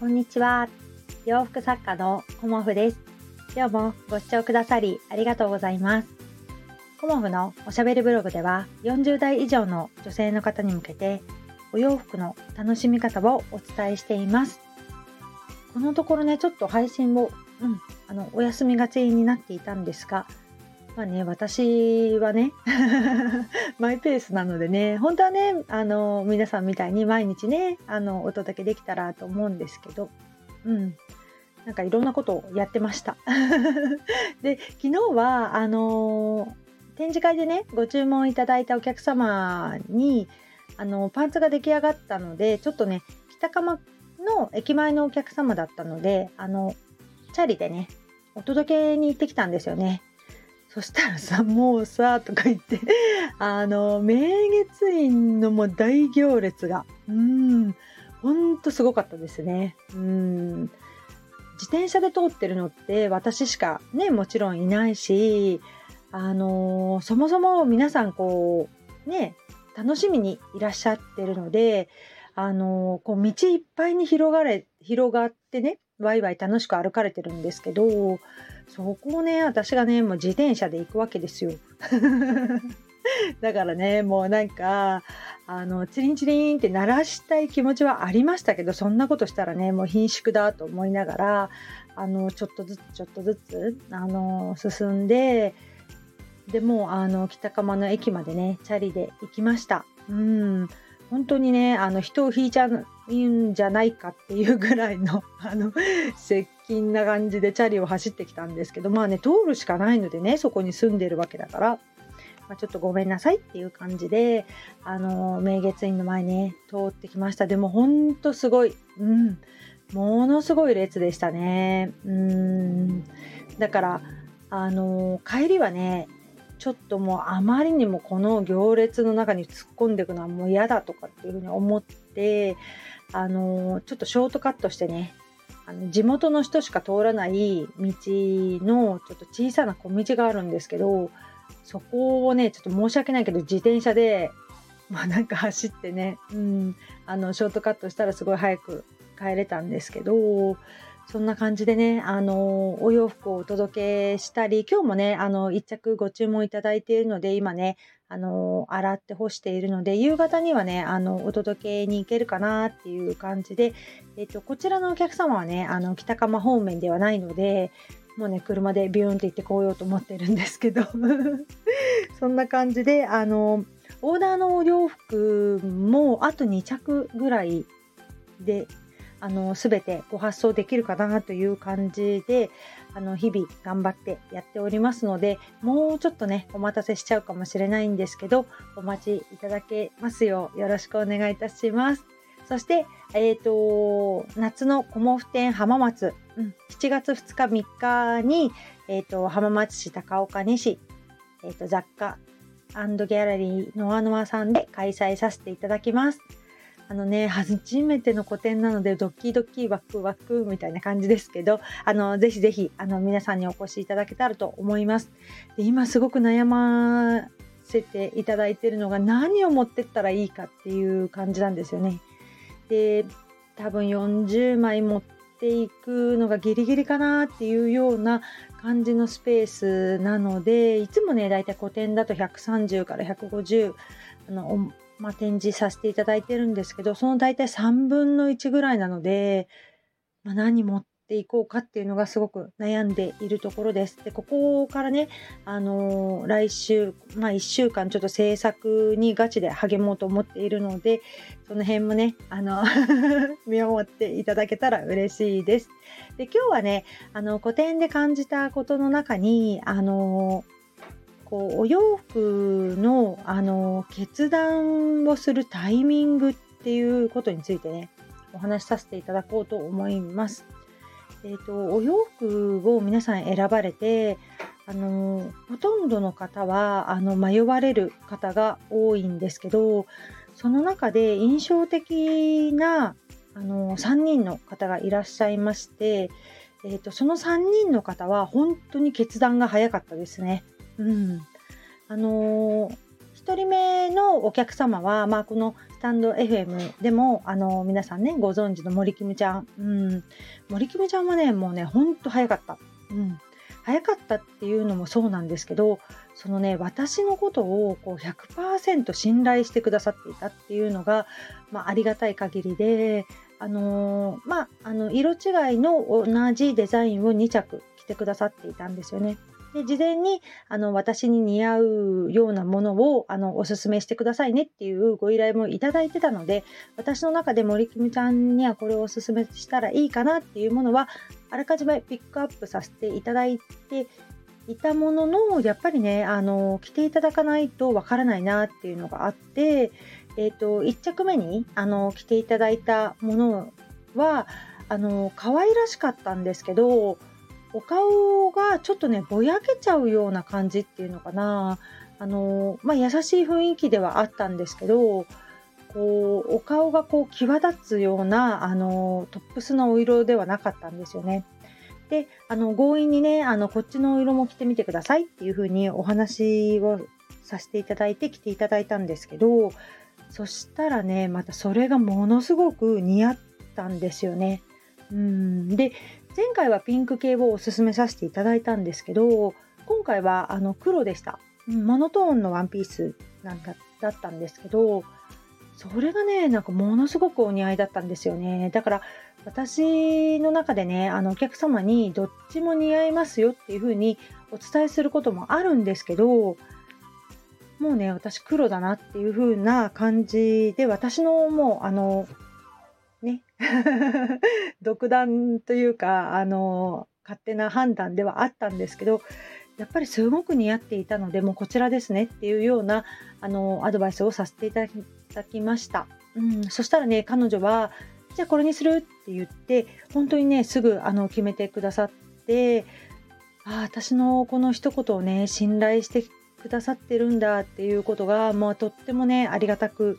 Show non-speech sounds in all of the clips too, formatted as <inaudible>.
こんにちは。洋服作家のコモフです。今日もご視聴くださりありがとうございます。コモフのおしゃべりブログでは40代以上の女性の方に向けてお洋服の楽しみ方をお伝えしています。このところね、ちょっと配信を、うん、あのお休みがちになっていたんですが、まあね、私はね <laughs> マイペースなのでね本当はねあの皆さんみたいに毎日ねあのお届けできたらと思うんですけど、うん、なんかいろんなことをやってました。<laughs> で昨日はあの展示会でねご注文いただいたお客様にあのパンツが出来上がったのでちょっとね北鎌の駅前のお客様だったのであのチャリでねお届けに行ってきたんですよね。そしたらさ、もうさ、とか言って、あの、明月院のもう大行列が、うん、ほんとすごかったですね。うん。自転車で通ってるのって私しかね、もちろんいないし、あのそもそも皆さんこう、ね、楽しみにいらっしゃってるので、あのこう道いっぱいに広がれ、広がってね、ワイワイ楽しく歩かれてるんですけど、そこをね、私がね、もう自転車で行くわけですよ。<laughs> だからね、もうなんか、あの、チリンチリンって鳴らしたい気持ちはありましたけど、そんなことしたらね、もう貧縮だと思いながら、あの、ちょっとずつちょっとずつ、あの、進んで、でもあの、北釜の駅までね、チャリで行きました。うん。本当にね、あの、人を引いちゃうんじゃないかっていうぐらいの、あの、接近な感じでチャリを走ってきたんですけど、まあね、通るしかないのでね、そこに住んでるわけだから、まあ、ちょっとごめんなさいっていう感じで、あの、明月院の前ね、通ってきました。でもほんとすごい、うん、ものすごい列でしたね。うん。だから、あの、帰りはね、ちょっともうあまりにもこの行列の中に突っ込んでいくのはもう嫌だとかっていうふうに思ってあのちょっとショートカットしてねあの地元の人しか通らない道のちょっと小さな小道があるんですけどそこをねちょっと申し訳ないけど自転車でまあなんか走ってね、うん、あのショートカットしたらすごい早く帰れたんですけどそんな感じでね、あの、お洋服をお届けしたり、今日もね、あの、一着ご注文いただいているので、今ね、あの、洗って干しているので、夕方にはね、あの、お届けに行けるかなっていう感じで、えっと、こちらのお客様はね、あの、北釜方面ではないので、もうね、車でビューンって行ってこようと思ってるんですけど、<laughs> そんな感じで、あの、オーダーのお洋服もあと2着ぐらいであの全てご発送できるかなという感じであの日々頑張ってやっておりますのでもうちょっとねお待たせしちゃうかもしれないんですけどお待ちいただけますようよろしくお願いいたします。そして、えっ、ー、と、夏のコモフ展浜松、うん、7月2日3日に、え、ー、と、浜松市高岡西、え、ー、と、雑貨ギャラリーノアノアさんで開催させていただきます。あのね、初めての個展なので、ドキドキワクワクみたいな感じですけど、あの、ぜひぜひ、あの、皆さんにお越しいただけたらと思います。で今すごく悩ませていただいているのが、何を持ってったらいいかっていう感じなんですよね。で、多分40枚持っていくのがギリギリかなっていうような感じのスペースなので、いつもね、だいたい個展だと130から150、あの、まあ、展示させていただいてるんですけど、その大体3分の1ぐらいなので、まあ、何持っていこうかっていうのがすごく悩んでいるところです。で、ここからね、あのー、来週、まあ、1週間ちょっと制作にガチで励もうと思っているので、その辺もね、あの <laughs> 見守っていただけたら嬉しいです。で、今日はね、あの、古典で感じたことの中に、あのーこうお洋服のあの決断をするタイミングっていうことについてねお話しさせていただこうと思います。えーと、お洋服を皆さん選ばれてあのほとんどの方はあの迷われる方が多いんですけどその中で印象的なあの3人の方がいらっしゃいまして、えーとその3人の方は本当に決断が早かったですね。うん、あのー、1人目のお客様は、まあ、このスタンド FM でもあの皆さんねご存知の森キムちゃん、うん、森キムちゃんはねもうねほんと早かった、うん、早かったっていうのもそうなんですけどそのね私のことをこう100%信頼してくださっていたっていうのが、まあ、ありがたい限りであのー、まあ、あの色違いの同じデザインを2着着てくださっていたんですよね。で事前にあの私に似合うようなものをあのおすすめしてくださいねっていうご依頼もいただいてたので私の中で森キムちゃんにはこれをおすすめしたらいいかなっていうものはあらかじめピックアップさせていただいていたもののやっぱりねあの着ていただかないとわからないなっていうのがあって、えーと、1着目にあの着ていただいたものはあの可愛らしかったんですけどお顔がちょっとねぼやけちゃうような感じっていうのかなあの、まあ、優しい雰囲気ではあったんですけどこうお顔がこう際立つようなあのトップスのお色ではなかったんですよね。であの強引にねあのこっちのお色も着てみてくださいっていう風にお話をさせていただいて着ていただいたんですけどそしたらねまたそれがものすごく似合ったんですよね。うんで前回はピンク系をおすすめさせていただいたんですけど今回はあの黒でした、うん、モノトーンのワンピースなんだだったんですけどそれがねなんかものすごくお似合いだったんですよね。だから私の中でねあのお客様にどっちも似合いますよっていう風にお伝えすることもあるんですけどもうね私黒だなっていう風な感じで私のもうあのね。断というかあの勝手な判断ではあったんですけどやっぱりすごく似合っていたのでもうこちらですねっていうようなあのアドバイスをさせていただきました、うん、そしたらね彼女はじゃあこれにするって言って本当にねすぐあの決めてくださってあ私のこの一言をね信頼してくださってるんだっていうことが、まあ、とってもねありがたく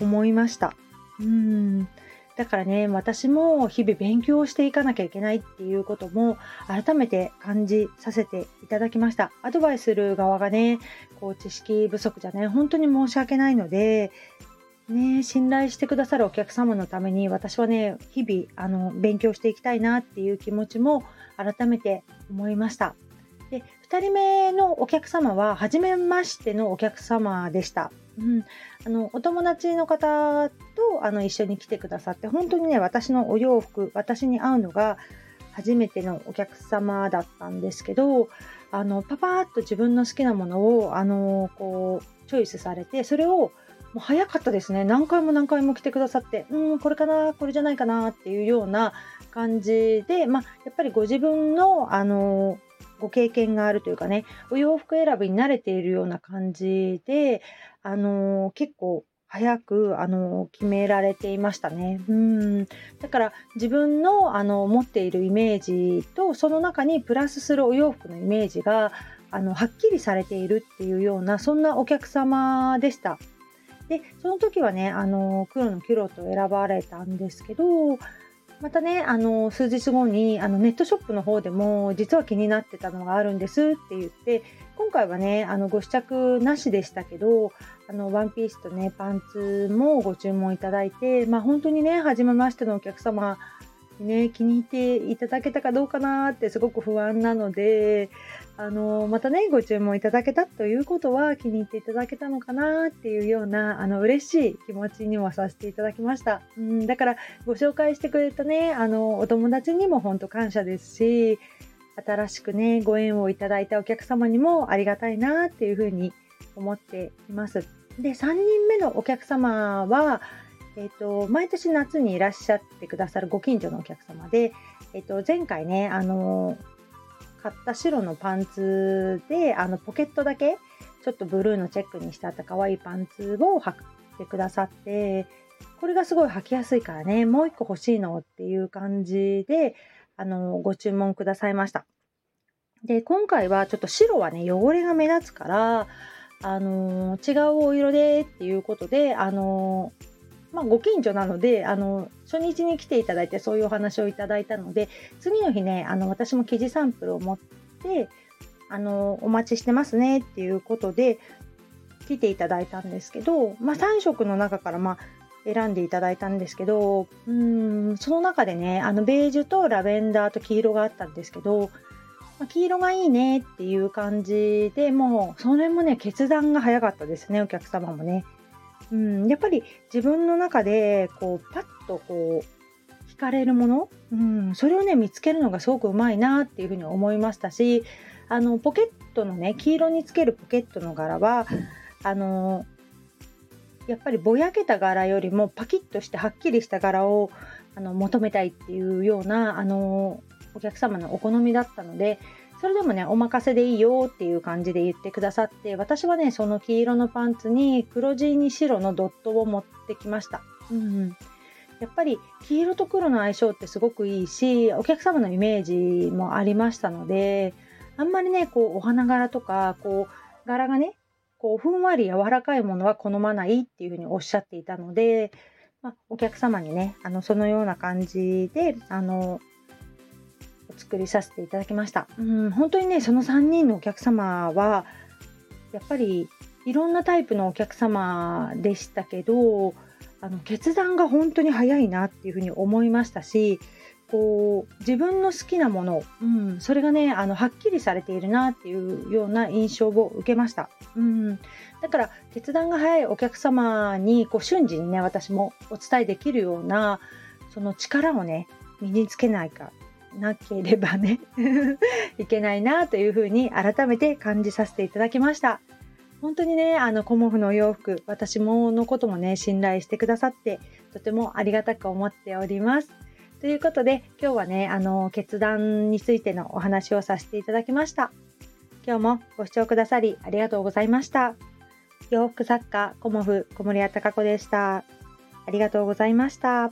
思いました。うんだからね、私も日々勉強していかなきゃいけないっていうことも改めて感じさせていただきました。アドバイスする側がね、こう知識不足じゃね、本当に申し訳ないので、ね、信頼してくださるお客様のために私はね、日々あの勉強していきたいなっていう気持ちも改めて思いました。で2人目のお客様は初めましてのお客様でした。うん、あのお友達の方とあの一緒に来てくださって本当にね私のお洋服私に合うのが初めてのお客様だったんですけどあのパパーッと自分の好きなものをあのこうチョイスされてそれをもう早かったですね。何回も何回も来てくださってうんこれかなこれじゃないかなっていうような感じで、まあ、やっぱりご自分のあのご経験があるというかねお洋服選びに慣れているような感じで、あの、結構早く、あの、決められていましたね。うんだから自分の、あの持っているイメージとその中にプラスするお洋服のイメージがあのはっきりされているっていうようなそんなお客様でした。でその時はねあの黒のキュロットを選ばれたんですけどまたね、あの、数日後に、あの、ネットショップの方でも、実は気になってたのがあるんですって言って、今回はね、あの、ご試着なしでしたけど、あの、ワンピースとね、パンツもご注文いただいて、まあ、本当にね、初めましてのお客様にね、気に入っていただけたかどうかなってすごく不安なので、あの、またね、ご注文いただけたということは気に入っていただけたのかなっていうような、あの、嬉しい気持ちにもさせていただきました。うん、だからご紹介してくれたね、あの、お友達にも本当感謝ですし、新しくね、ご縁をいただいたお客様にもありがたいなっていうふうに思っています。で、3人目のお客様は、えーと、毎年夏にいらっしゃってくださるご近所のお客様で、えーと、前回ね、あの買った白のパンツであのポケットだけちょっとブルーのチェックにしてあった可愛いパンツを履いてくださってこれがすごい履きやすいからねもう一個欲しいのっていう感じであのご注文くださいました。で今回はちょっと白はね汚れが目立つからあの違うお色でっていうことであのまあ、ご近所なのであの初日に来ていただいてそういうお話をいただいたので次の日ねあの私も生地サンプルを持ってあのお待ちしてますねっていうことで来ていただいたんですけど、まあ、3色の中からまあ選んでいただいたんですけどうんその中でねあのベージュとラベンダーと黄色があったんですけど、まあ、黄色がいいねっていう感じでもうそれもね決断が早かったですねお客様もね。うん、やっぱり自分の中でこうパッとこう惹かれるもの、うん、それをね見つけるのがすごくうまいなっていうふうに思いましたしあのポケットのね黄色につけるポケットの柄はあのやっぱりぼやけた柄よりもパキッとしてはっきりした柄をあの求めたいっていうようなあのお客様のお好みだったのでそれでもねお任せでいいよっていう感じで言ってくださって私はねその黄色のパンツに黒地に白のドットを持ってきました。うんやっぱり黄色と黒の相性ってすごくいいしお客様のイメージもありましたのであんまりねこうお花柄とかこう柄がねこうふんわり柔らかいものは好まないっていうふうにおっしゃっていたので、まあ、お客様にねあのそのような感じであのお作りさせていただきました。うん、本当にねその3人のお客様はやっぱりいろんなタイプのお客様でしたけどあの決断が本当に早いなっていうふうに思いましたしこう自分の好きなもの、うん、それがねあのはっきりされているなっていうような印象を受けました、うん、だから決断が早いお客様にこう瞬時にね私もお伝えできるようなその力をね身につけないかなければね <laughs> いけないなというふうに改めて感じさせていただきました。本当にねあのコモフのお洋服私ものこともね信頼してくださってとてもありがたく思っております。ということで今日はねあの決断についてのお話をさせていただきました。今日もご視聴くださりありがとうございました。洋服作家コモフ小森屋隆子でした。ありがとうございました。